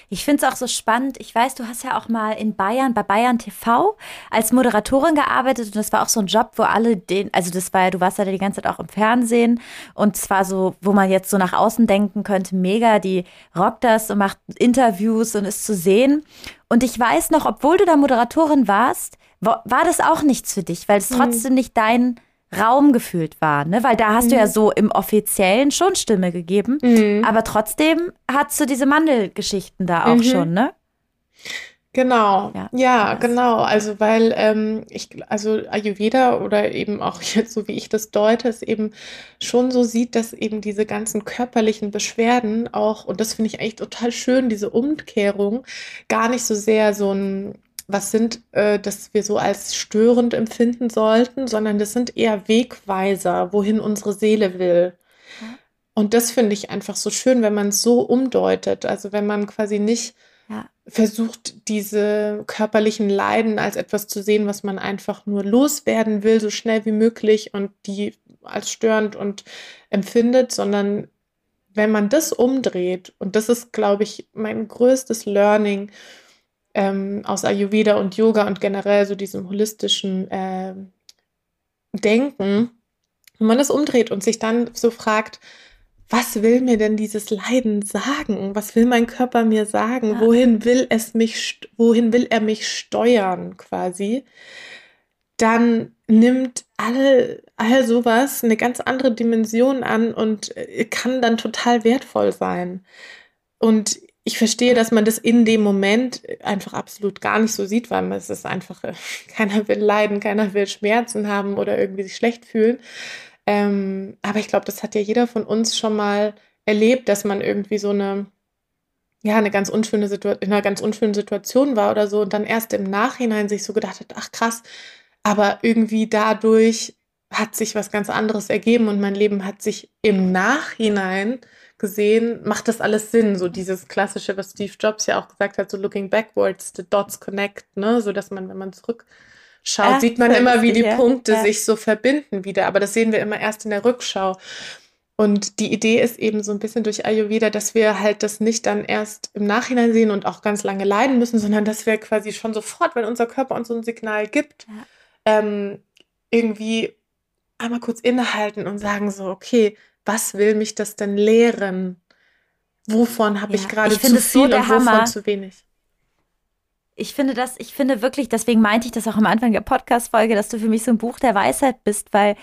S1: Ich finde es auch so spannend. Ich weiß, du hast ja auch mal in Bayern, bei Bayern TV als Moderatorin gearbeitet und das war auch so ein Job, wo alle den, also das war ja, du warst ja die ganze Zeit auch im Fernsehen und zwar so, wo man jetzt so nach außen denken könnte, mega, die rockt das und macht Interviews und ist zu sehen. Und ich weiß noch, obwohl du da Moderatorin warst, war das auch nichts für dich, weil es mhm. trotzdem nicht dein Raum gefühlt war, ne? Weil da hast mhm. du ja mhm. so im Offiziellen schon Stimme gegeben, mhm. aber trotzdem hast du diese Mandelgeschichten da auch mhm. schon, ne?
S2: Genau, ja, ja genau. Also weil ähm, ich, also Ayurveda oder eben auch jetzt so wie ich das deute, es eben schon so sieht, dass eben diese ganzen körperlichen Beschwerden auch, und das finde ich eigentlich total schön, diese Umkehrung, gar nicht so sehr so ein was sind, äh, dass wir so als störend empfinden sollten, sondern das sind eher Wegweiser, wohin unsere Seele will. Und das finde ich einfach so schön, wenn man es so umdeutet. Also wenn man quasi nicht ja. versucht, diese körperlichen Leiden als etwas zu sehen, was man einfach nur loswerden will, so schnell wie möglich und die als störend und empfindet, sondern wenn man das umdreht, und das ist, glaube ich, mein größtes Learning, ähm, aus Ayurveda und Yoga und generell so diesem holistischen äh, Denken, wenn man das umdreht und sich dann so fragt, was will mir denn dieses Leiden sagen? Was will mein Körper mir sagen? Ja. Wohin will es mich, wohin will er mich steuern quasi? Dann nimmt all, all sowas eine ganz andere Dimension an und äh, kann dann total wertvoll sein. Und ich verstehe, dass man das in dem Moment einfach absolut gar nicht so sieht, weil es ist einfach, äh, keiner will leiden, keiner will Schmerzen haben oder irgendwie sich schlecht fühlen. Ähm, aber ich glaube, das hat ja jeder von uns schon mal erlebt, dass man irgendwie so eine, ja, eine ganz unschöne Situation, in einer ganz unschönen Situation war oder so und dann erst im Nachhinein sich so gedacht hat, ach krass, aber irgendwie dadurch hat sich was ganz anderes ergeben und mein Leben hat sich im Nachhinein gesehen, macht das alles Sinn. So dieses klassische, was Steve Jobs ja auch gesagt hat, so looking backwards, the dots connect, ne? So dass man, wenn man zurückschaut, sieht man immer, wie die ja. Punkte ja. sich so verbinden wieder. Aber das sehen wir immer erst in der Rückschau. Und die Idee ist eben so ein bisschen durch Ayurveda, dass wir halt das nicht dann erst im Nachhinein sehen und auch ganz lange leiden müssen, sondern dass wir quasi schon sofort, wenn unser Körper uns so ein Signal gibt, ja. ähm, irgendwie einmal kurz innehalten und sagen so, okay, was will mich das denn lehren? Wovon habe ja, ich gerade zu viel so und wovon Hammer. zu wenig?
S1: Ich finde das, ich finde wirklich, deswegen meinte ich das auch am Anfang der Podcast-Folge, dass du für mich so ein Buch der Weisheit bist, weil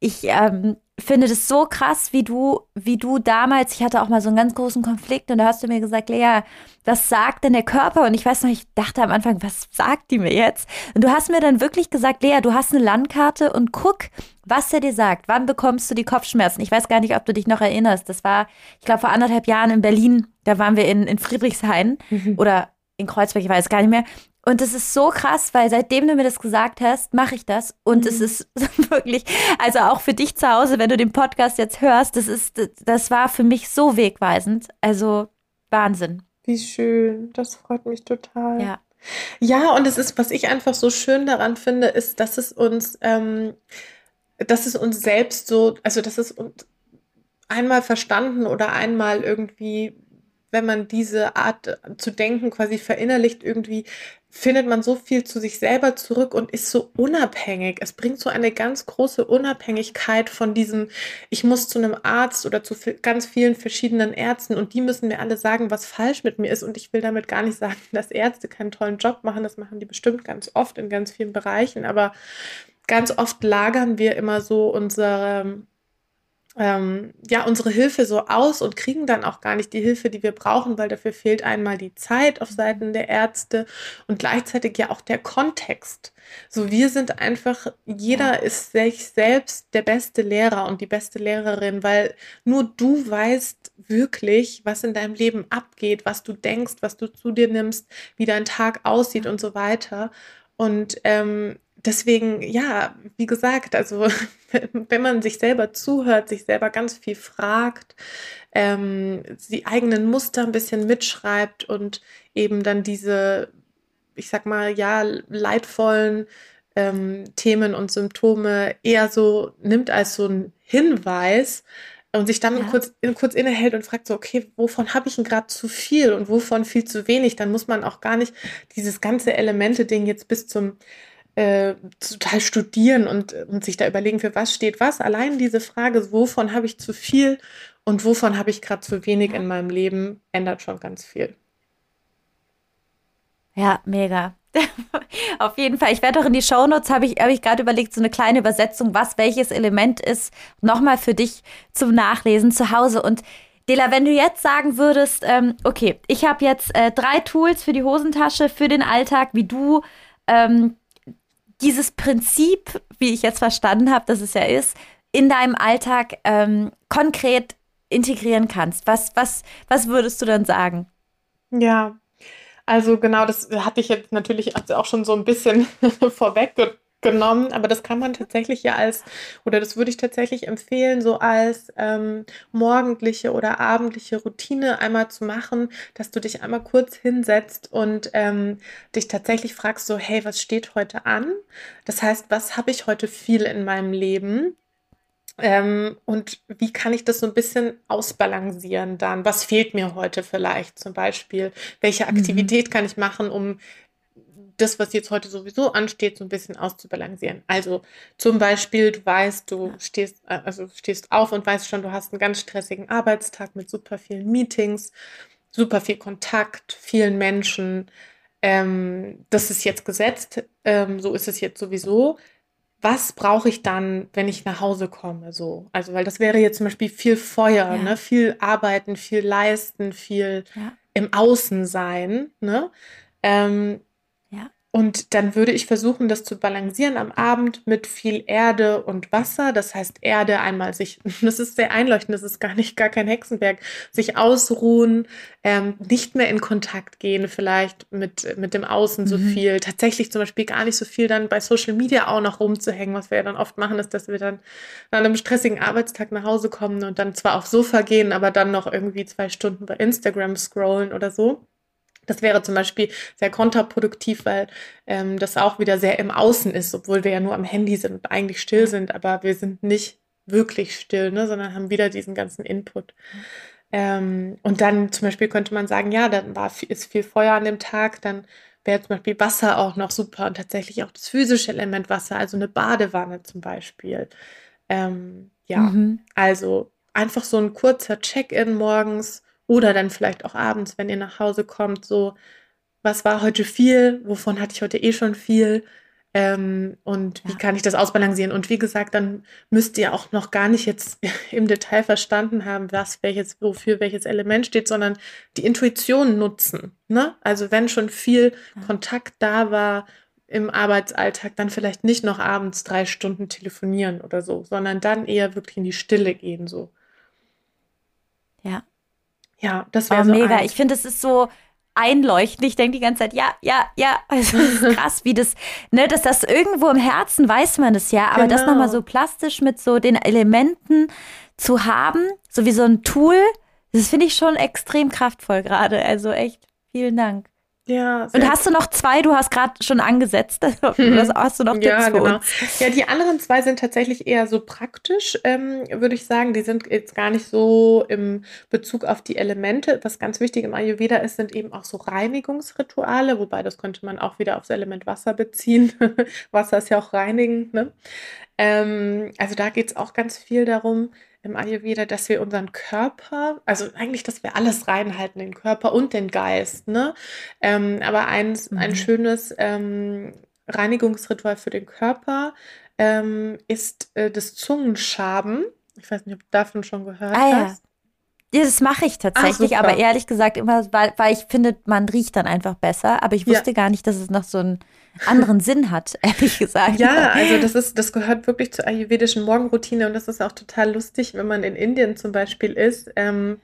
S1: ich ähm, finde das so krass, wie du, wie du damals, ich hatte auch mal so einen ganz großen Konflikt und da hast du mir gesagt, Lea, was sagt denn der Körper? Und ich weiß noch, ich dachte am Anfang, was sagt die mir jetzt? Und du hast mir dann wirklich gesagt, Lea, du hast eine Landkarte und guck, was er dir sagt. Wann bekommst du die Kopfschmerzen? Ich weiß gar nicht, ob du dich noch erinnerst. Das war, ich glaube, vor anderthalb Jahren in Berlin. Da waren wir in, in Friedrichshain mhm. oder in Kreuzberg, ich weiß gar nicht mehr. Und es ist so krass, weil seitdem du mir das gesagt hast, mache ich das. Und mhm. es ist wirklich, also auch für dich zu Hause, wenn du den Podcast jetzt hörst, das ist, das war für mich so wegweisend. Also Wahnsinn.
S2: Wie schön. Das freut mich total. Ja. Ja, und es ist, was ich einfach so schön daran finde, ist, dass es uns, ähm, dass es uns selbst so, also dass es uns einmal verstanden oder einmal irgendwie wenn man diese Art zu denken quasi verinnerlicht, irgendwie findet man so viel zu sich selber zurück und ist so unabhängig. Es bringt so eine ganz große Unabhängigkeit von diesem, ich muss zu einem Arzt oder zu ganz vielen verschiedenen Ärzten und die müssen mir alle sagen, was falsch mit mir ist. Und ich will damit gar nicht sagen, dass Ärzte keinen tollen Job machen. Das machen die bestimmt ganz oft in ganz vielen Bereichen. Aber ganz oft lagern wir immer so unsere ähm, ja unsere Hilfe so aus und kriegen dann auch gar nicht die Hilfe, die wir brauchen, weil dafür fehlt einmal die Zeit auf Seiten der Ärzte und gleichzeitig ja auch der Kontext. So wir sind einfach, jeder ist sich selbst der beste Lehrer und die beste Lehrerin, weil nur du weißt wirklich, was in deinem Leben abgeht, was du denkst, was du zu dir nimmst, wie dein Tag aussieht und so weiter. Und ähm, deswegen, ja, wie gesagt, also wenn man sich selber zuhört, sich selber ganz viel fragt, ähm, die eigenen Muster ein bisschen mitschreibt und eben dann diese, ich sag mal, ja, leidvollen ähm, Themen und Symptome eher so nimmt als so ein Hinweis und sich dann ja. kurz, kurz innehält und fragt so, okay, wovon habe ich denn gerade zu viel und wovon viel zu wenig, dann muss man auch gar nicht dieses ganze Elemente-Ding jetzt bis zum äh, total studieren und, und sich da überlegen, für was steht was. Allein diese Frage, wovon habe ich zu viel und wovon habe ich gerade zu wenig in meinem Leben, ändert schon ganz viel.
S1: Ja, mega. Auf jeden Fall. Ich werde auch in die Shownotes, habe ich, hab ich gerade überlegt, so eine kleine Übersetzung, was welches Element ist, nochmal für dich zum Nachlesen zu Hause. Und Dela, wenn du jetzt sagen würdest, ähm, okay, ich habe jetzt äh, drei Tools für die Hosentasche, für den Alltag, wie du ähm, dieses Prinzip, wie ich jetzt verstanden habe, dass es ja ist, in deinem Alltag ähm, konkret integrieren kannst. Was, was, was würdest du dann sagen?
S2: Ja, also genau, das hatte ich jetzt natürlich auch schon so ein bisschen vorweg genommen, aber das kann man tatsächlich ja als, oder das würde ich tatsächlich empfehlen, so als ähm, morgendliche oder abendliche Routine einmal zu machen, dass du dich einmal kurz hinsetzt und ähm, dich tatsächlich fragst, so, hey, was steht heute an? Das heißt, was habe ich heute viel in meinem Leben? Ähm, und wie kann ich das so ein bisschen ausbalancieren dann? Was fehlt mir heute vielleicht zum Beispiel? Welche mhm. Aktivität mhm. kann ich machen, um das, was jetzt heute sowieso ansteht, so ein bisschen auszubalancieren. Also zum Beispiel, du weißt, du stehst, äh, also stehst auf und weißt schon, du hast einen ganz stressigen Arbeitstag mit super vielen Meetings, super viel Kontakt, vielen Menschen. Ähm, das ist jetzt gesetzt, ähm, so ist es jetzt sowieso. Was brauche ich dann, wenn ich nach Hause komme? So, also, weil das wäre jetzt zum Beispiel viel Feuer, ja. ne? viel arbeiten, viel leisten, viel ja. im Außen sein. Ne? Ähm, und dann würde ich versuchen, das zu balancieren am Abend mit viel Erde und Wasser. Das heißt, Erde einmal sich, das ist sehr einleuchtend, das ist gar nicht, gar kein Hexenwerk, sich ausruhen, ähm, nicht mehr in Kontakt gehen, vielleicht mit, mit dem Außen so mhm. viel. Tatsächlich zum Beispiel gar nicht so viel dann bei Social Media auch noch rumzuhängen. Was wir ja dann oft machen, ist, dass wir dann an einem stressigen Arbeitstag nach Hause kommen und dann zwar aufs Sofa gehen, aber dann noch irgendwie zwei Stunden bei Instagram scrollen oder so. Das wäre zum Beispiel sehr kontraproduktiv, weil ähm, das auch wieder sehr im Außen ist, obwohl wir ja nur am Handy sind und eigentlich still sind, aber wir sind nicht wirklich still, ne, sondern haben wieder diesen ganzen Input. Ähm, und dann zum Beispiel könnte man sagen, ja, dann war, ist viel Feuer an dem Tag, dann wäre zum Beispiel Wasser auch noch super und tatsächlich auch das physische Element Wasser, also eine Badewanne zum Beispiel. Ähm, ja, mhm. also einfach so ein kurzer Check-in morgens oder dann vielleicht auch abends, wenn ihr nach Hause kommt, so, was war heute viel, wovon hatte ich heute eh schon viel ähm, und ja. wie kann ich das ausbalancieren? Und wie gesagt, dann müsst ihr auch noch gar nicht jetzt im Detail verstanden haben, was welches, wofür welches Element steht, sondern die Intuition nutzen. Ne? Also wenn schon viel ja. Kontakt da war im Arbeitsalltag, dann vielleicht nicht noch abends drei Stunden telefonieren oder so, sondern dann eher wirklich in die Stille gehen so.
S1: Ja,
S2: ja, das wäre oh, so
S1: mega. Eins. Ich finde, es ist so einleuchtend. Ich denke die ganze Zeit, ja, ja, ja. Also, krass, wie das, ne, dass das irgendwo im Herzen weiß man es ja, aber genau. das nochmal so plastisch mit so den Elementen zu haben, so wie so ein Tool, das finde ich schon extrem kraftvoll gerade. Also echt, vielen Dank. Ja. Und hast du noch zwei? Du hast gerade schon angesetzt. Oder hast du noch Tipps
S2: ja, genau. Ja, die anderen zwei sind tatsächlich eher so praktisch, ähm, würde ich sagen. Die sind jetzt gar nicht so im Bezug auf die Elemente. Was ganz wichtig im Ayurveda ist, sind eben auch so Reinigungsrituale, wobei das könnte man auch wieder aufs Element Wasser beziehen. Wasser ist ja auch reinigend. Ne? Ähm, also da geht es auch ganz viel darum, im Ayurveda, dass wir unseren Körper, also eigentlich, dass wir alles reinhalten, den Körper und den Geist, ne? Ähm, aber eins, mhm. ein schönes ähm, Reinigungsritual für den Körper ähm, ist äh, das Zungenschaben. Ich weiß nicht, ob du davon schon gehört ah, hast.
S1: Ja. das mache ich tatsächlich, Ach, aber ehrlich gesagt immer, weil, weil ich finde, man riecht dann einfach besser. Aber ich wusste ja. gar nicht, dass es noch so ein anderen Sinn hat, ehrlich gesagt.
S2: Ja, also das ist, das gehört wirklich zur ayurvedischen Morgenroutine und das ist auch total lustig, wenn man in Indien zum Beispiel ist. Ähm,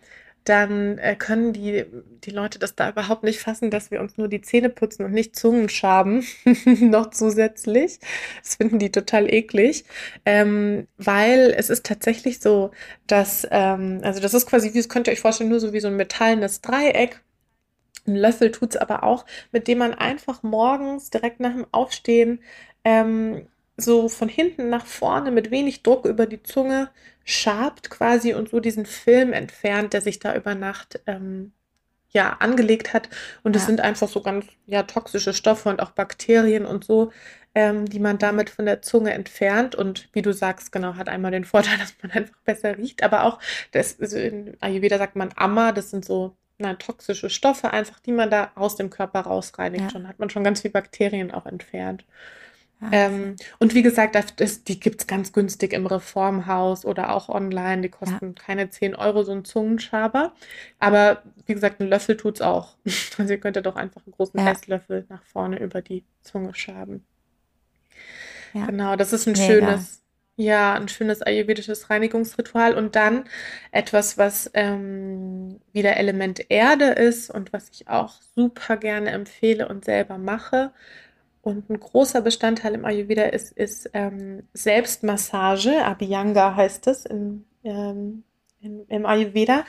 S2: dann äh, können die, die Leute das da überhaupt nicht fassen, dass wir uns nur die Zähne putzen und nicht Zungen schaben, noch zusätzlich. Das finden die total eklig, ähm, weil es ist tatsächlich so, dass, ähm, also das ist quasi, wie das könnt ihr euch vorstellen, nur so wie so ein metallenes Dreieck ein Löffel tut es aber auch, mit dem man einfach morgens direkt nach dem Aufstehen ähm, so von hinten nach vorne mit wenig Druck über die Zunge schabt quasi und so diesen Film entfernt, der sich da über Nacht ähm, ja angelegt hat. Und es ja. sind einfach so ganz ja toxische Stoffe und auch Bakterien und so, ähm, die man damit von der Zunge entfernt. Und wie du sagst, genau, hat einmal den Vorteil, dass man einfach besser riecht, aber auch, das, also in Ayurveda sagt man Amma, das sind so na, toxische Stoffe einfach, die man da aus dem Körper rausreinigt. Ja. Schon hat man schon ganz viele Bakterien auch entfernt. Ähm, und wie gesagt, das, die gibt es ganz günstig im Reformhaus oder auch online. Die kosten ja. keine 10 Euro, so ein Zungenschaber. Aber wie gesagt, ein Löffel tut es auch. Also ihr könntet doch einfach einen großen ja. Esslöffel nach vorne über die Zunge schaben. Ja. Genau, das ist ein Mega. schönes, ja, ein schönes ayurvedisches Reinigungsritual und dann etwas, was ähm, wieder Element Erde ist und was ich auch super gerne empfehle und selber mache. Und ein großer Bestandteil im Ayurveda ist, ist ähm, Selbstmassage, Abhyanga heißt es in, ähm, in, im Ayurveda.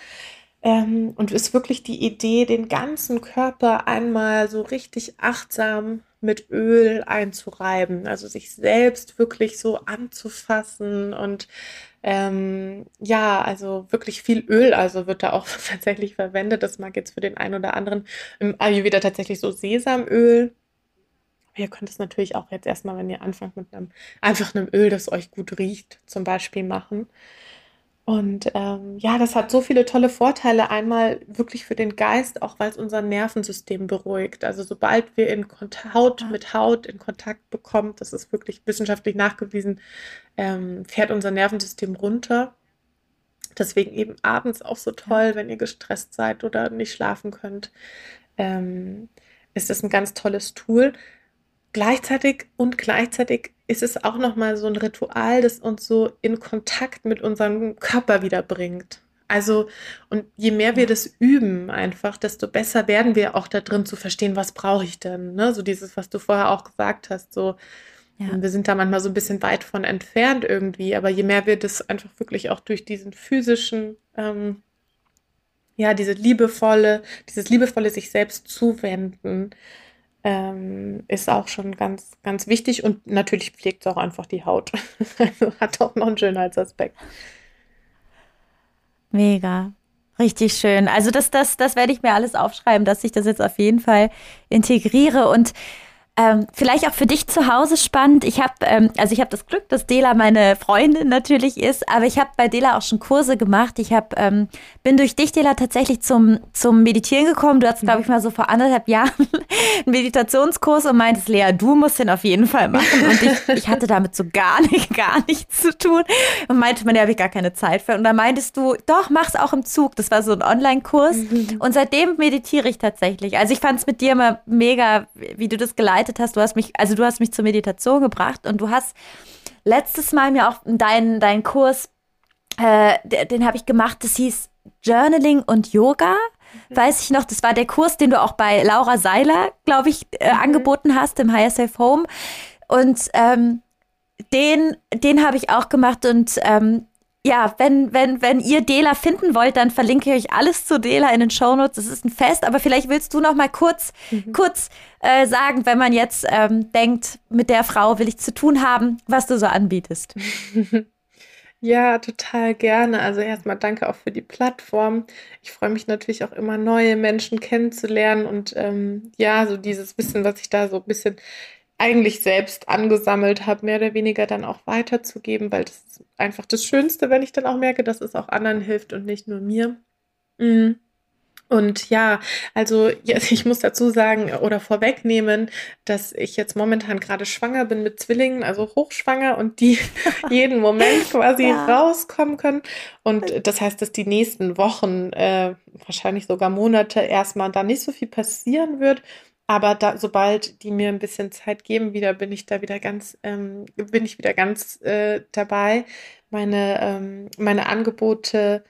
S2: Ähm, und ist wirklich die Idee, den ganzen Körper einmal so richtig achtsam mit Öl einzureiben, also sich selbst wirklich so anzufassen und ähm, ja, also wirklich viel Öl, also wird da auch tatsächlich verwendet. Das mag jetzt für den einen oder anderen im Ayurveda tatsächlich so Sesamöl. Ihr könnt es natürlich auch jetzt erstmal, wenn ihr anfangt mit einem einfach einem Öl, das euch gut riecht, zum Beispiel machen. Und ähm, ja, das hat so viele tolle Vorteile. Einmal wirklich für den Geist, auch weil es unser Nervensystem beruhigt. Also sobald wir in Kont Haut mit Haut in Kontakt bekommen, das ist wirklich wissenschaftlich nachgewiesen, ähm, fährt unser Nervensystem runter. Deswegen eben abends auch so toll, wenn ihr gestresst seid oder nicht schlafen könnt, ähm, ist das ein ganz tolles Tool. Gleichzeitig und gleichzeitig ist es auch noch mal so ein Ritual, das uns so in Kontakt mit unserem Körper wieder bringt. Also, und je mehr wir das üben einfach, desto besser werden wir auch da drin zu verstehen, was brauche ich denn? Ne? So dieses, was du vorher auch gesagt hast, so ja. wir sind da manchmal so ein bisschen weit von entfernt irgendwie, aber je mehr wir das einfach wirklich auch durch diesen physischen, ähm, ja, diese liebevolle, dieses liebevolle sich selbst zuwenden, ähm, ist auch schon ganz, ganz wichtig und natürlich pflegt es auch einfach die Haut. also hat auch noch einen Schönheitsaspekt.
S1: Mega. Richtig schön. Also das, das, das werde ich mir alles aufschreiben, dass ich das jetzt auf jeden Fall integriere. Und ähm, vielleicht auch für dich zu Hause spannend. Ich habe, ähm, also ich habe das Glück, dass Dela meine Freundin natürlich ist, aber ich habe bei Dela auch schon Kurse gemacht. Ich habe, ähm, bin durch dich, Dela, tatsächlich zum zum Meditieren gekommen. Du hast, glaube ich, mal so vor anderthalb Jahren einen Meditationskurs und meintest, Lea, du musst den auf jeden Fall machen. Und ich, ich hatte damit so gar nicht, gar nichts zu tun und meinte, man, da habe ich gar keine Zeit für. Und da meintest du, doch, mach's auch im Zug. Das war so ein Online-Kurs. Mhm. Und seitdem meditiere ich tatsächlich. Also ich fand es mit dir immer mega, wie du das geleitet begleitet hast. Du hast mich, also du hast mich zur Meditation gebracht und du hast letztes Mal mir auch deinen dein Kurs, äh, den, den habe ich gemacht, das hieß Journaling und Yoga. Mhm. Weiß ich noch, das war der Kurs, den du auch bei Laura Seiler, glaube ich, äh, mhm. angeboten hast im Higher Safe Home. Und ähm, den, den habe ich auch gemacht und ähm, ja, wenn, wenn, wenn ihr Dela finden wollt, dann verlinke ich euch alles zu Dela in den Shownotes. Das ist ein Fest, aber vielleicht willst du noch mal kurz, mhm. kurz äh, sagen, wenn man jetzt ähm, denkt, mit der Frau will ich zu tun haben, was du so anbietest.
S2: Ja, total gerne. Also erstmal danke auch für die Plattform. Ich freue mich natürlich auch immer, neue Menschen kennenzulernen und ähm, ja, so dieses Wissen, was ich da so ein bisschen eigentlich selbst angesammelt habe, mehr oder weniger dann auch weiterzugeben, weil das ist einfach das Schönste, wenn ich dann auch merke, dass es auch anderen hilft und nicht nur mir. Mhm. Und ja, also ich muss dazu sagen oder vorwegnehmen, dass ich jetzt momentan gerade schwanger bin mit Zwillingen, also hochschwanger und die jeden Moment quasi ja. rauskommen können. Und das heißt, dass die nächsten Wochen, äh, wahrscheinlich sogar Monate erstmal da nicht so viel passieren wird. Aber da, sobald die mir ein bisschen Zeit geben, wieder bin ich da wieder ganz, ähm, bin ich wieder ganz äh, dabei, meine, ähm, meine Angebote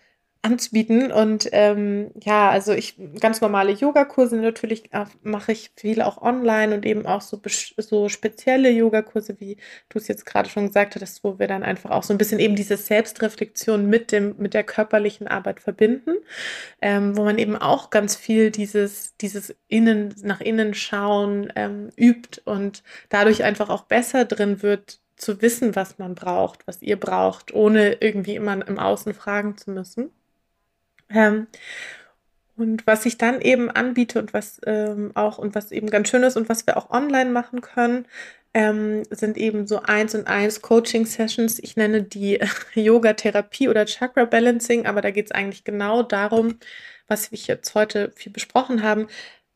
S2: anzubieten. Und ähm, ja, also ich ganz normale Yogakurse natürlich mache ich viel auch online und eben auch so, so spezielle Yogakurse, wie du es jetzt gerade schon gesagt hattest, wo wir dann einfach auch so ein bisschen eben diese Selbstreflexion mit dem, mit der körperlichen Arbeit verbinden, ähm, wo man eben auch ganz viel dieses, dieses Innen, nach innen schauen ähm, übt und dadurch einfach auch besser drin wird, zu wissen, was man braucht, was ihr braucht, ohne irgendwie immer im Außen fragen zu müssen. Ähm, und was ich dann eben anbiete und was ähm, auch und was eben ganz schön ist und was wir auch online machen können, ähm, sind eben so eins und eins Coaching Sessions. Ich nenne die Yoga Therapie oder Chakra Balancing, aber da geht es eigentlich genau darum, was wir jetzt heute viel besprochen haben,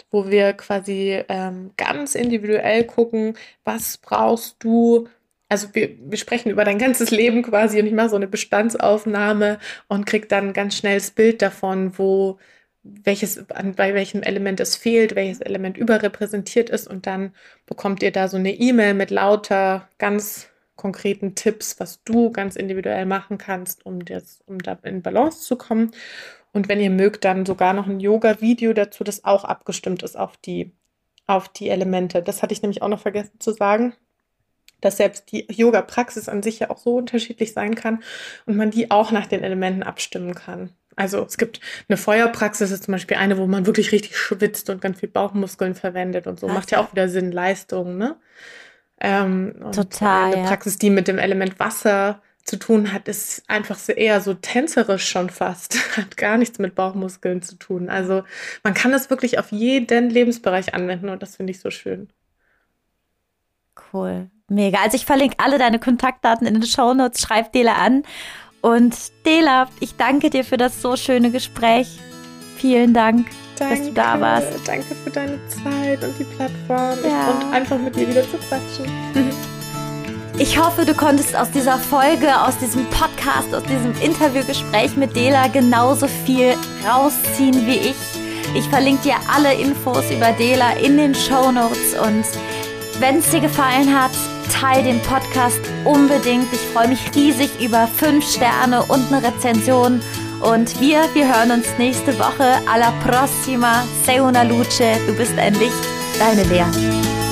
S2: wo wir quasi ähm, ganz individuell gucken, was brauchst du, also wir, wir sprechen über dein ganzes Leben quasi und ich mache so eine Bestandsaufnahme und krieg dann ganz schnell das Bild davon, wo welches, an, bei welchem Element es fehlt, welches Element überrepräsentiert ist und dann bekommt ihr da so eine E-Mail mit lauter ganz konkreten Tipps, was du ganz individuell machen kannst, um das, um da in Balance zu kommen. Und wenn ihr mögt, dann sogar noch ein Yoga-Video dazu, das auch abgestimmt ist auf die, auf die Elemente. Das hatte ich nämlich auch noch vergessen zu sagen dass selbst die Yoga-Praxis an sich ja auch so unterschiedlich sein kann und man die auch nach den Elementen abstimmen kann. Also es gibt eine Feuerpraxis, ist zum Beispiel eine, wo man wirklich richtig schwitzt und ganz viel Bauchmuskeln verwendet und so. Okay. Macht ja auch wieder Sinn, Leistung, ne? Ähm,
S1: Total.
S2: Eine ja. Praxis, die mit dem Element Wasser zu tun hat, ist einfach so eher so tänzerisch schon fast. Hat gar nichts mit Bauchmuskeln zu tun. Also man kann das wirklich auf jeden Lebensbereich anwenden und das finde ich so schön.
S1: Cool. Mega. Also ich verlinke alle deine Kontaktdaten in den Show Notes. Schreib Dela an. Und Dela, ich danke dir für das so schöne Gespräch. Vielen Dank, danke, dass du da warst.
S2: Danke für deine Zeit und die Plattform ja. und einfach mit dir wieder zu quatschen.
S1: Ich hoffe, du konntest aus dieser Folge, aus diesem Podcast, aus diesem Interviewgespräch mit Dela genauso viel rausziehen wie ich. Ich verlinke dir alle Infos über Dela in den Show Notes und Wenn es dir gefallen hat, teile den Podcast unbedingt. Ich freue mich riesig über fünf Sterne und eine Rezension. Und wir, wir hören uns nächste Woche. Alla prossima. Sei una luce. Du bist ein Licht. Deine Lea.